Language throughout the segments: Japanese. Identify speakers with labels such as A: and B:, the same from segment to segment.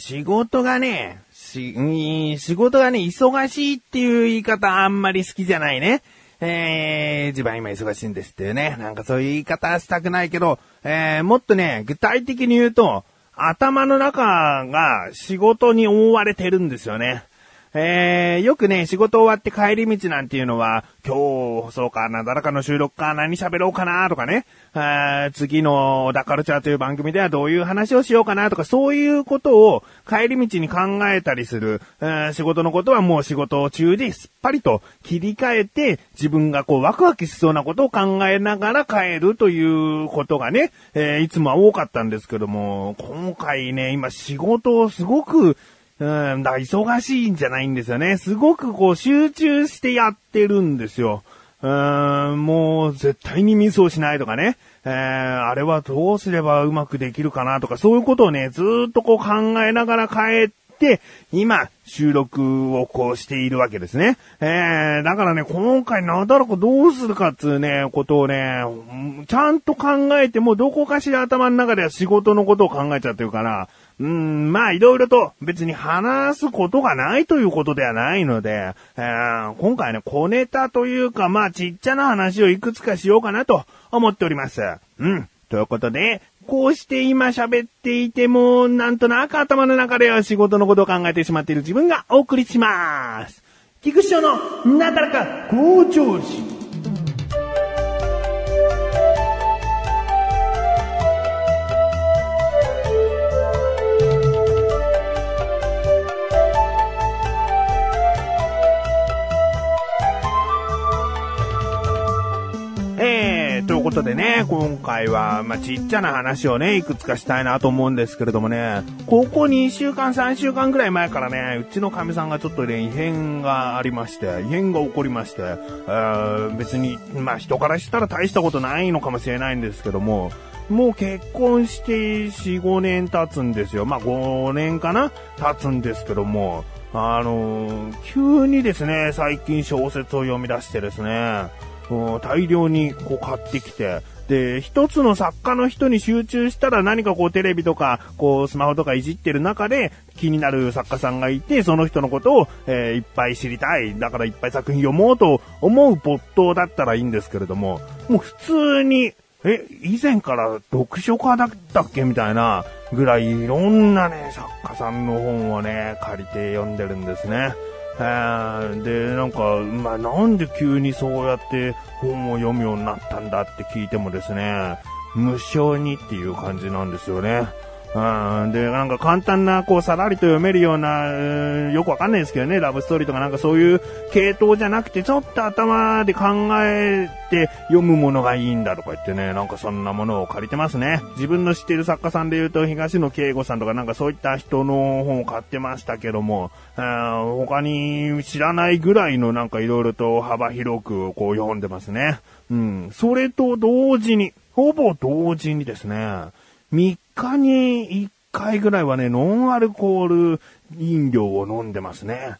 A: 仕事がね、し、ん仕事がね、忙しいっていう言い方あんまり好きじゃないね。えー、自分は今忙しいんですっていうね。なんかそういう言い方したくないけど、えー、もっとね、具体的に言うと、頭の中が仕事に覆われてるんですよね。えー、よくね、仕事終わって帰り道なんていうのは、今日、そうかな、誰かの収録か、何喋ろうかな、とかね、次の小田カルチャーという番組ではどういう話をしようかな、とか、そういうことを帰り道に考えたりする、仕事のことはもう仕事中ですっぱりと切り替えて、自分がこうワクワクしそうなことを考えながら帰るということがね、えー、いつもは多かったんですけども、今回ね、今仕事をすごくうん、だから忙しいんじゃないんですよね。すごくこう集中してやってるんですよ。うーん、もう絶対にミスをしないとかね。えー、あれはどうすればうまくできるかなとか、そういうことをね、ずっとこう考えながら帰って、今、収録をこうしているわけですね。えー、だからね、今回なんだらかどうするかっつうね、ことをね、ちゃんと考えてもどこかしら頭の中では仕事のことを考えちゃってるから、うん、まあ、いろいろと別に話すことがないということではないので、えー、今回ね、小ネタというか、まあ、ちっちゃな話をいくつかしようかなと思っております。うん。ということで、こうして今喋っていても、なんとなく頭の中では仕事のことを考えてしまっている自分がお送りします。菊師匠のなだらか向上心。回は、まあ、ちっちゃな話をね、いくつかしたいなと思うんですけれどもね、ここ2週間、3週間ぐらい前からね、うちの神さんがちょっとね、異変がありまして、異変が起こりまして、別に、まあ、人からしたら大したことないのかもしれないんですけども、もう結婚して4、5年経つんですよ。まあ、5年かな？経つんですけども、あのー、急にですね、最近小説を読み出してですね、大量にこう買ってきて、で、一つの作家の人に集中したら何かこうテレビとか、こうスマホとかいじってる中で気になる作家さんがいて、その人のことを、えー、いっぱい知りたい。だからいっぱい作品読もうと思う没頭だったらいいんですけれども、もう普通に、え、以前から読書家だったっけみたいなぐらいいろんなね、作家さんの本をね、借りて読んでるんですね。で、なんか、まあ、なんで急にそうやって本を読むようになったんだって聞いてもですね、無性にっていう感じなんですよね。うん。で、なんか簡単な、こう、さらりと読めるような、よくわかんないですけどね、ラブストーリーとかなんかそういう系統じゃなくて、ちょっと頭で考えて読むものがいいんだとか言ってね、なんかそんなものを借りてますね。自分の知ってる作家さんで言うと、東野圭吾さんとかなんかそういった人の本を買ってましたけども、他に知らないぐらいのなんか色々と幅広くこう読んでますね。うん。それと同時に、ほぼ同時にですね、3日に1回ぐらいはね、ノンアルコール飲料を飲んでますね。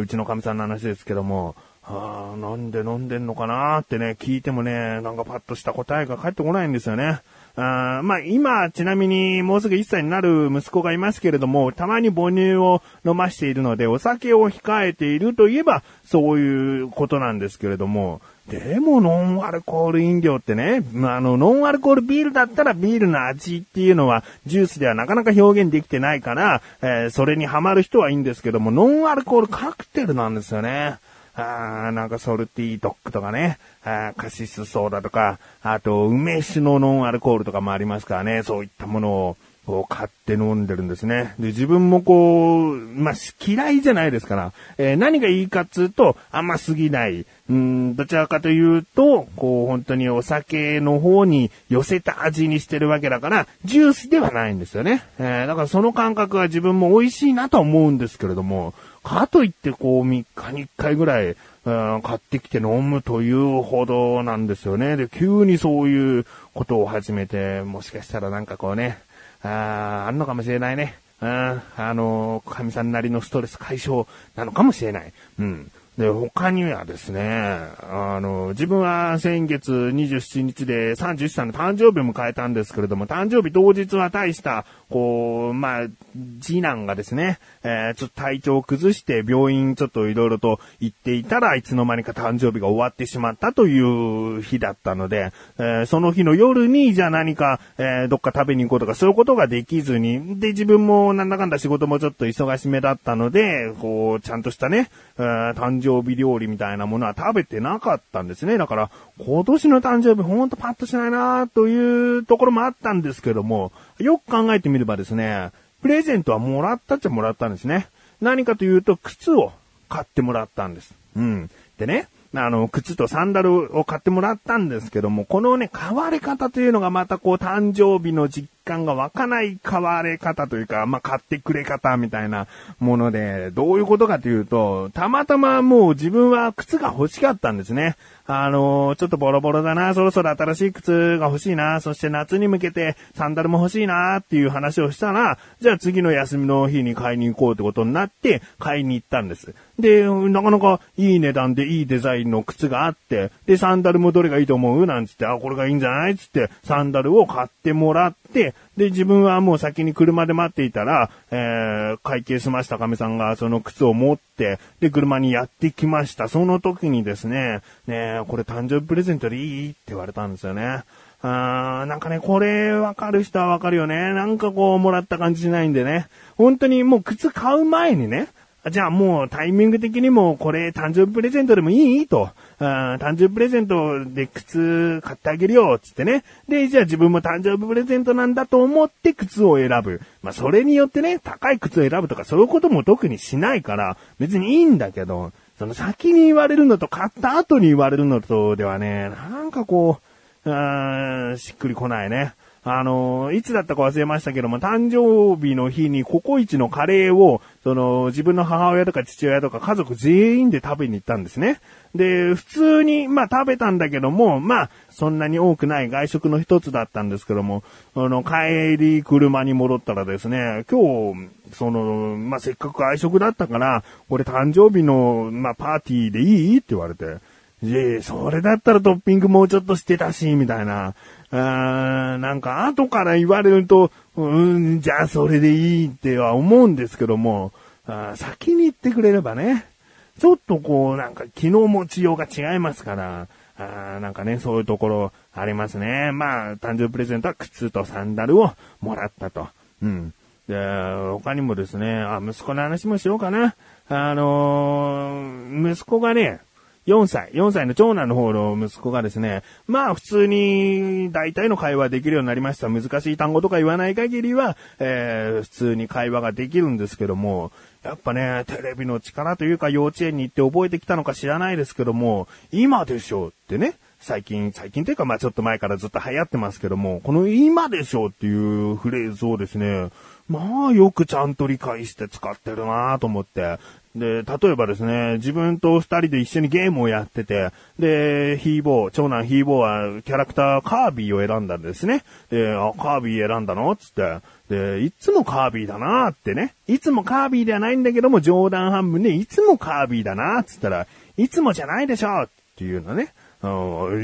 A: うちの神さんの話ですけども、あなんで飲んでんのかなってね、聞いてもね、なんかパッとした答えが返ってこないんですよね。あまあ、今、ちなみにもうすぐ1歳になる息子がいますけれども、たまに母乳を飲ましているので、お酒を控えているといえば、そういうことなんですけれども、でもノンアルコール飲料ってね、まあ、の、ノンアルコールビールだったらビールの味っていうのはジュースではなかなか表現できてないから、えー、それにハマる人はいいんですけども、ノンアルコールカクテルなんですよね。あーなんかソルティードッグとかね、あカシスソーダとか、あと梅酒のノンアルコールとかもありますからね、そういったものを。こう買って飲んでるんですね。で、自分もこう、まあ、嫌いじゃないですから、えー、何がいいかっつうと、甘すぎない。うん、どちらかというと、こう、本当にお酒の方に寄せた味にしてるわけだから、ジュースではないんですよね。えー、だからその感覚は自分も美味しいなと思うんですけれども、かといってこう、3日に1回ぐらい、うん、買ってきて飲むというほどなんですよね。で、急にそういうことを始めて、もしかしたらなんかこうね、ああんのかもしれないね。うん、あの、神さんなりのストレス解消なのかもしれない。うん。で、他にはですね、あの、自分は先月27日で31歳の誕生日を迎えたんですけれども、誕生日当日は大したこう、まあ、次男がですね、えー、ちょっと体調を崩して病院ちょっといろいろと行っていたらいつの間にか誕生日が終わってしまったという日だったので、えー、その日の夜にじゃあ何か、えー、どっか食べに行こうとかそういうことができずに、で、自分もなんだかんだ仕事もちょっと忙しめだったので、こう、ちゃんとしたね、えー、誕生日料理みたいなものは食べてなかったんですね。だから、今年の誕生日ほんとパッとしないなというところもあったんですけども、よく考えてみればですね、プレゼントはもらったっちゃもらったんですね。何かというと、靴を買ってもらったんです。うん。でね、あの、靴とサンダルを買ってもらったんですけども、このね、買われ方というのがまたこう、誕生日の実感が湧かない買われ方というか、まあ、買ってくれ方みたいなもので、どういうことかというと、たまたまもう自分は靴が欲しかったんですね。あのー、ちょっとボロボロだな、そろそろ新しい靴が欲しいな、そして夏に向けてサンダルも欲しいなっていう話をしたら、じゃあ次の休みの日に買いに行こうってことになって、買いに行ったんです。で、なかなかいい値段でいいデザインの靴があって、で、サンダルもどれがいいと思う？なんつって、あ、これがいいんじゃない？つって、サンダルを買ってもらって、で、自分はもう先に車で待っていたら、えー、会計済ました亀さんがその靴を持って、で、車にやってきました。その時にですね、ねこれ誕生日プレゼントでいい？って言われたんですよね。あーなんかね、これわかる人はわかるよね。なんかこう、もらった感じしないんでね。本当にもう靴買う前にね、じゃあもうタイミング的にもこれ誕生日プレゼントでもいい？と。誕生日プレゼントで靴買ってあげるよ、つってね。で、じゃあ自分も誕生日プレゼントなんだと思って靴を選ぶ。まあそれによってね、高い靴を選ぶとかそういうことも特にしないから、別にいいんだけど、その先に言われるのと買った後に言われるのとではね、なんかこう、うーんしっくりこないね。あの、いつだったか忘れましたけども、誕生日の日にココイチのカレーを、その、自分の母親とか父親とか家族全員で食べに行ったんですね。で、普通に、まあ食べたんだけども、まあ、そんなに多くない外食の一つだったんですけども、あの、帰り車に戻ったらですね、今日、その、まあせっかく外食だったから、これ誕生日の、まあパーティーでいい？って言われて、いえ、それだったらトッピングもうちょっとしてたし、みたいな。あなんか後から言われると、うん、じゃあそれでいいっては思うんですけども、あ先に言ってくれればね、ちょっとこう、なんか気の持ちようが違いますから、あなんかね、そういうところありますね。まあ、誕生日プレゼントは靴とサンダルをもらったと。うん。で、他にもですね、あ、息子の話もしようかな。あのー、息子がね、4歳、4歳の長男の方の息子がですね、まあ普通に大体の会話できるようになりました。難しい単語とか言わない限りは、えー、普通に会話ができるんですけども、やっぱね、テレビの力というか幼稚園に行って覚えてきたのか知らないですけども、今でしょうってね、最近、最近というかまあちょっと前からずっと流行ってますけども、この今でしょうっていうフレーズをですね、まあよくちゃんと理解して使ってるなと思って、で、例えばですね、自分と二人で一緒にゲームをやってて、で、ヒーボー、長男ヒーボーはキャラクターカービィを選んだんですね。で、あ、カービィ選んだの？つって。で、いつもカービィだなーってね。いつもカービィではないんだけども、冗談半分で、いつもカービィだなつったら、いつもじゃないでしょっていうのね。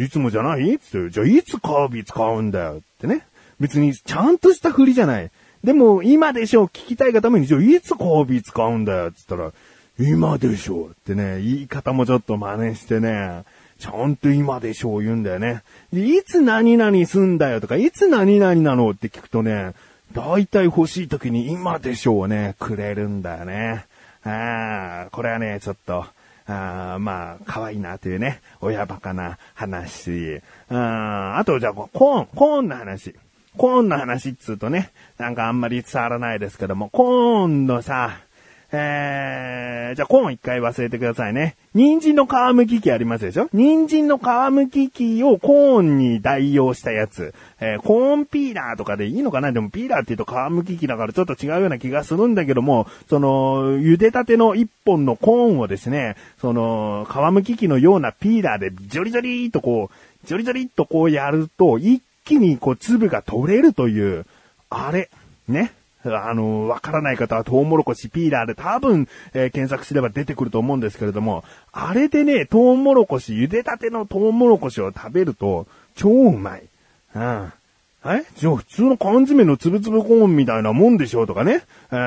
A: いつもじゃない？つって、じゃあいつカービィ使うんだよってね。別にちゃんとした振りじゃない。でも、今でしょ聞きたいがために、じゃあいつカービィ使うんだよっつったら、今でしょうってね、言い方もちょっと真似してね、ちゃんと今でしょう言うんだよね。で、いつ何々すんだよとか、いつ何々なのって聞くとね、大体欲しい時に今でしょうをね、くれるんだよね。ああ、これはね、ちょっと、あまあ、可愛いなというね、親バカな話。ああと、じゃあ、コーン、コーンの話。コーンの話っつうとね、なんかあんまり伝わらないですけども、コーンのさ、えー、じゃあコーン一回忘れてくださいね。人参の皮むき器ありますでしょ？人参の皮むき器をコーンに代用したやつ。えー、コーンピーラーとかでいいのかな？でもピーラーって言うと皮むき器だからちょっと違うような気がするんだけども、その、茹でたての一本のコーンをですね、その、皮むき器のようなピーラーでジョリジョリーとこう、ジョリジョリっとこうやると、一気にこう粒が取れるという、あれ、ね？あの、わからない方はトウモロコシピーラーで多分、えー、検索すれば出てくると思うんですけれども、あれでね、トウモロコシ、茹でたてのトウモロコシを食べると、超うまい。うん。あえ？じゃあ普通の缶詰のつぶつぶコーンみたいなもんでしょうとかね。うん、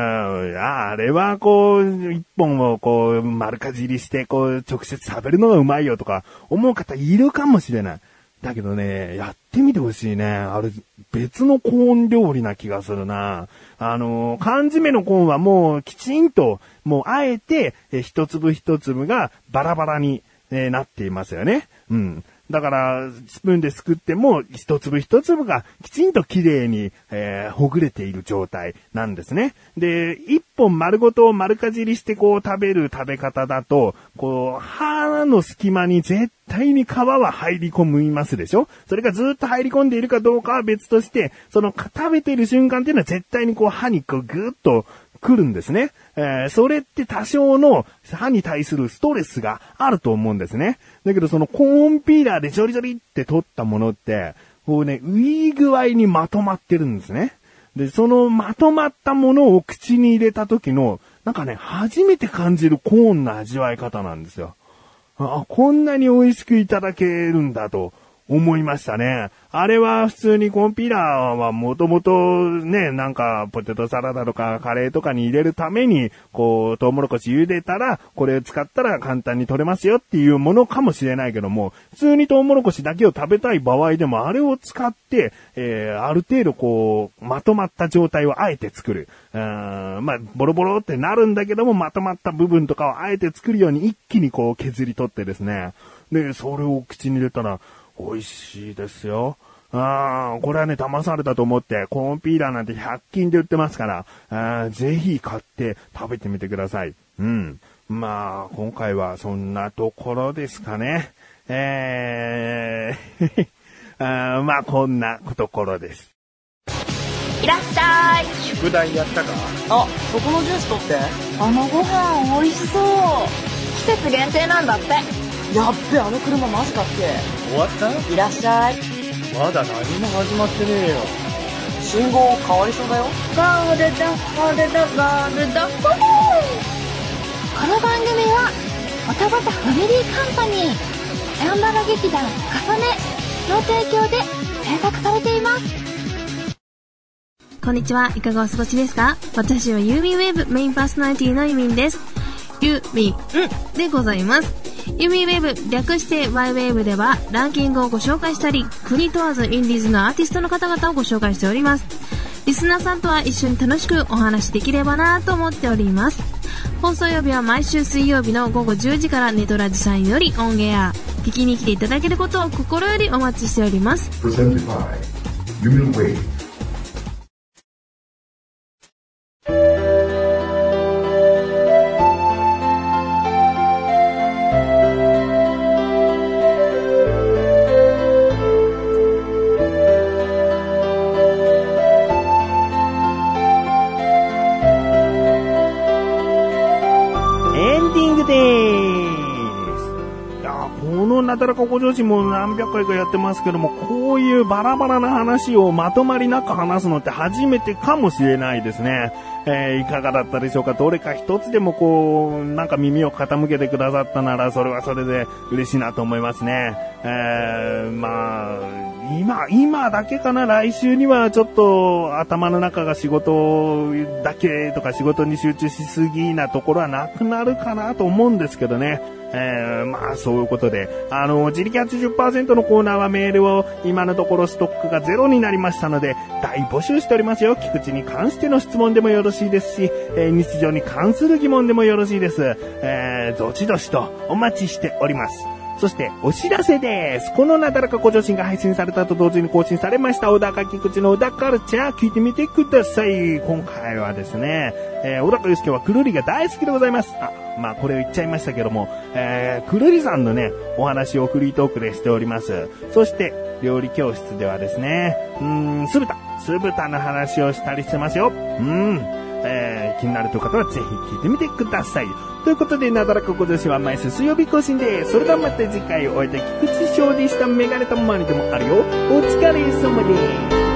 A: いやあれはこう、一本をこう、丸かじりして、こう、直接食べるのがうまいよとか、思う方いるかもしれない。だけどね、やってみてほしいね。あれ、別のコーン料理な気がするな。あの、缶詰のコーンはもうきちんと、もうあえて、え一粒一粒がバラバラに、えなっていますよね。うん。だから、スプーンですくっても、一粒一粒がきちんと綺麗に、えー、ほぐれている状態なんですね。で、一本丸ごと丸かじりしてこう食べる食べ方だと、こう、歯の隙間に絶対に皮は入り込みますでしょ？それがずっと入り込んでいるかどうかは別として、その食べている瞬間っていうのは絶対にこう歯にこうぐーっと来るんですね。えー、それって多少の歯に対するストレスがあると思うんですね。だけどそのコーンピーラーでジョリジョリって取ったものって、こうね、いい具合にまとまってるんですね。で、そのまとまったものを口に入れた時の、なんかね、初めて感じるコーンの味わい方なんですよ。あ、こんなに美味しくいただけるんだと思いましたね。あれは普通にコンピーラーはもともとね、なんかポテトサラダとかカレーとかに入れるために、こう、トウモロコシ茹でたら、これ使ったら簡単に取れますよっていうものかもしれないけども、普通にトウモロコシだけを食べたい場合でも、あれを使って、えー、ある程度こう、まとまった状態をあえて作る。うーん、まあ、ボロボロってなるんだけども、まとまった部分とかをあえて作るように一気にこう削り取ってですね。で、それを口に入れたら、美味しいですよ。ああ、これはね、騙されたと思って、コーンピーラーなんて100均で売ってますから、あぜひ買って食べてみてください。うん。まあ、今回はそんなところですかね。えー あまあ、こんなところです。
B: いらっしゃい。
C: 宿題やったか？
B: あ、そこのジュース取って。あのご飯美味しそう。季節限定なんだって。やっべあの車マジかっけ
C: 終わった？
B: いらっしゃい。
C: まだ何も始まってねえよ。
B: 信号変わりそうだよ。ゴールドゴールドゴールドこの番組はおたばたファミリーカンパニーヤンバラ劇団かさねの提供で制作されています。
D: こんにちは。いかがお過ごしですか？私はユーミンウェブメインパーソナリティのユーミンです。ユーミンでございます。ユミウェブ、略して Y ウェーブではランキングをご紹介したり、国問わずインディーズのアーティストの方々をご紹介しております。リスナーさんとは一緒に楽しくお話できればなと思っております。放送曜日は毎週水曜日の午後10時からネトラジさんよりオンエア。聞きに来ていただけることを心よりお待ちしております。
A: たらかご女子も何百回かやってますけども、こういうバラバラな話をまとまりなく話すのって初めてかもしれないですね。えー、いかがだったでしょうか？どれか一つでもこう、なんか耳を傾けてくださったなら、それはそれで嬉しいなと思いますね。えー、まあ、今、今だけかな、来週にはちょっと頭の中が仕事だけとか仕事に集中しすぎなところはなくなるかなと思うんですけどね。えー、まあそういうことで、あの、自力80%のコーナーはメールを今のところストックがゼロになりましたので、大募集しておりますよ。菊池に関しての質問でもよろしいですし、えー、日常に関する疑問でもよろしいです。えー、どちどしとお待ちしております。そして、お知らせです。このなだらかご女子が配信されたと同時に更新されました、小高菊池の小高カルチャー、聞いてみてください。今回はですね、えー、小高祐介はくるりが大好きでございます。あ、まあこれを言っちゃいましたけども、えー、くるりさんのね、お話をフリートークでしております。そして、料理教室ではですね、うーん、酢豚、酢豚の話をしたりしてますよ。うん。気になるという方はぜひ聞いてみてください。ということで、なだらかご女子は毎週水曜日更新でそれではまた次回お会いでき口勝利したメガネたまにでもあるよ。お疲れ様です。